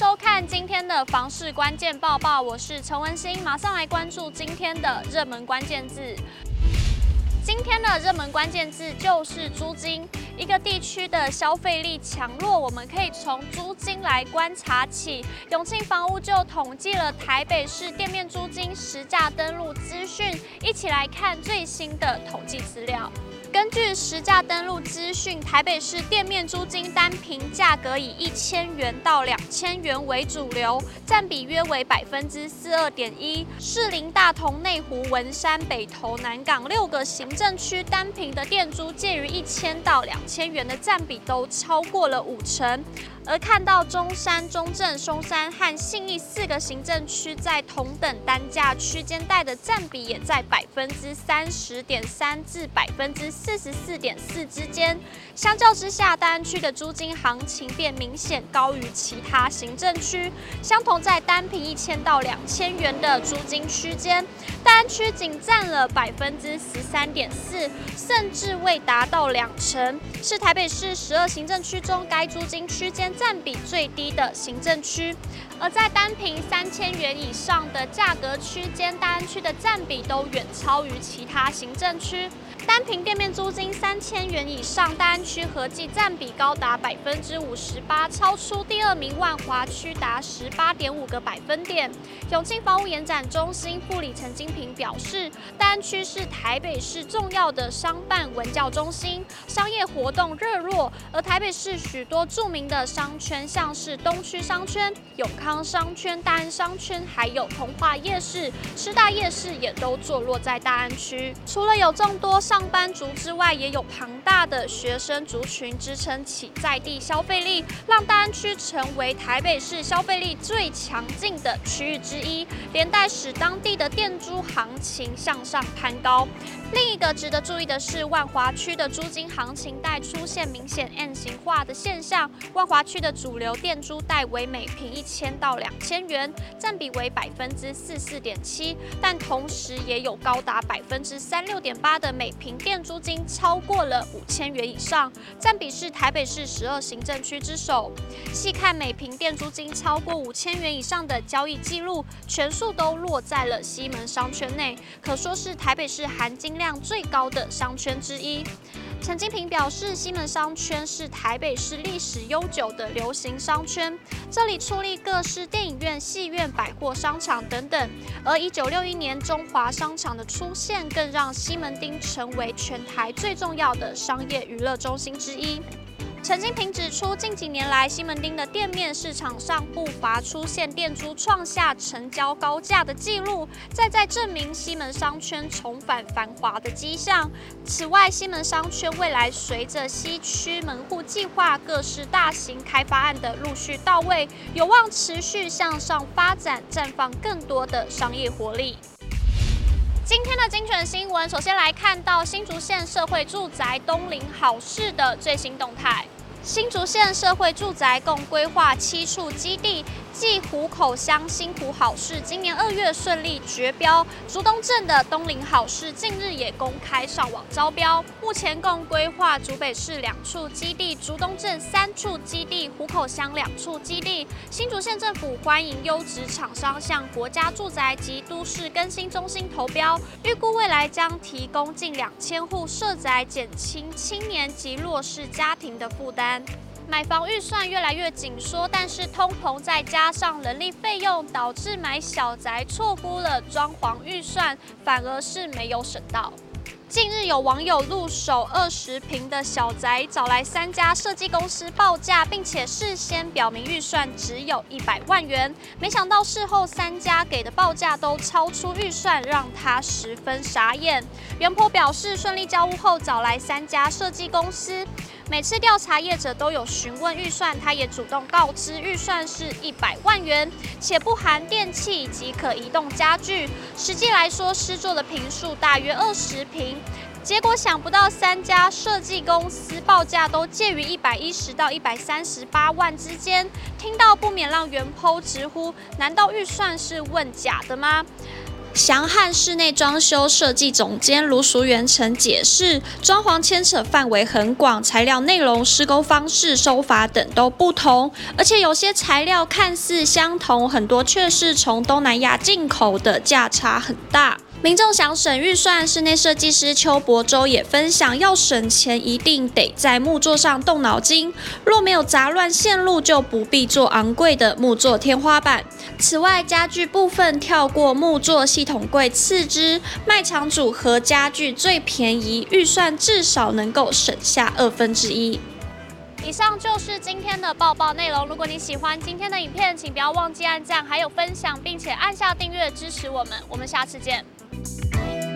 收看今天的房市关键报报，我是陈文心，马上来关注今天的热门关键字。今天的热门关键字就是租金。一个地区的消费力强弱，我们可以从租金来观察起。永庆房屋就统计了台北市店面租金实价登录资讯，一起来看最新的统计资料。根据实价登录资讯，台北市店面租金单坪价格以一千元到两千元为主流，占比约为百分之四二点一。士林、大同、内湖、文山、北投、南港六个行政区单坪的店租介于一千到两千元的占比都超过了五成。而看到中山、中正、松山和信义四个行政区在同等单价区间带的占比也在百分之三十点三至百分之四十四点四之间。相较之下，大安区的租金行情便明显高于其他行政区。相同在单坪一千到两千元的租金区间，大安区仅占了百分之十三点四，甚至未达到两成，是台北市十二行政区中该租金区间占比最低的行政区，而在单坪三千元以上的价格区间，大安区的占比都远超于其他行政区。单坪店面租金三千元以上，大安区合计占比高达百分之五十八，超出第二名万华区达十八点五个百分点。永庆房屋延展中心副理陈金平表示，大安区是台北市重要的商办文教中心，商业活动热络，而台北市许多著名的商圈，像是东区商圈、永康商圈、大安商圈，还有通化夜市、师大夜市，也都坐落在大安区。除了有众多上上班族之外，也有庞大的学生族群支撑起在地消费力，让大安区成为台北市消费力最强劲的区域之一，连带使当地的店租行情向上攀高。另一个值得注意的是，万华区的租金行情带出现明显 N 型化的现象。万华区的主流店租带为每坪一千到两千元，占比为百分之四四点七，但同时也有高达百分之三六点八的每平坪店租金超过了五千元以上，占比是台北市十二行政区之首。细看每平店租金超过五千元以上的交易记录，全数都落在了西门商圈内，可说是台北市含金量最高的商圈之一。陈金平表示，西门商圈是台北市历史悠久的流行商圈，这里矗立各式电影院、戏院、百货商场等等。而一九六一年中华商场的出现，更让西门町成为全台最重要的商业娱乐中心之一。陈金平指出，近几年来，西门町的店面市场上不乏出现店租创下成交高价的记录，再再证明西门商圈重返繁华的迹象。此外，西门商圈未来随着西区门户计划、各式大型开发案的陆续到位，有望持续向上发展，绽放更多的商业活力。今天的精选新闻，首先来看到新竹县社会住宅东林好事的最新动态。新竹县社会住宅共规划七处基地。继湖口乡新湖好事今年二月顺利绝标，竹东镇的东林好事近日也公开上网招标。目前共规划竹北市两处基地，竹东镇三处基地，湖口乡两处基地。新竹县政府欢迎优质厂商向国家住宅及都市更新中心投标，预估未来将提供近两千户社宅，减轻青年及弱势家庭的负担。买房预算越来越紧缩，但是通膨再加上人力费用，导致买小宅错估了装潢预算，反而是没有省到。近日有网友入手二十坪的小宅，找来三家设计公司报价，并且事先表明预算只有一百万元，没想到事后三家给的报价都超出预算，让他十分傻眼。原婆表示，顺利交屋后找来三家设计公司。每次调查业者都有询问预算，他也主动告知预算是一百万元，且不含电器以及可移动家具。实际来说，施作的坪数大约二十坪。结果想不到，三家设计公司报价都介于一百一十到一百三十八万之间。听到不免让原剖直呼：难道预算是问假的吗？祥汉室内装修设计总监卢淑元曾解释，装潢牵扯范围很广，材料内容、施工方式、收法等都不同，而且有些材料看似相同，很多却是从东南亚进口的，价差很大。民众想省预算，室内设计师邱伯洲也分享，要省钱一定得在木作上动脑筋。若没有杂乱线路，就不必做昂贵的木作天花板。此外，家具部分跳过木作系统柜，次之卖场组合家具最便宜，预算至少能够省下二分之一。以上就是今天的报报内容。如果你喜欢今天的影片，请不要忘记按赞，还有分享，并且按下订阅支持我们。我们下次见。Bye.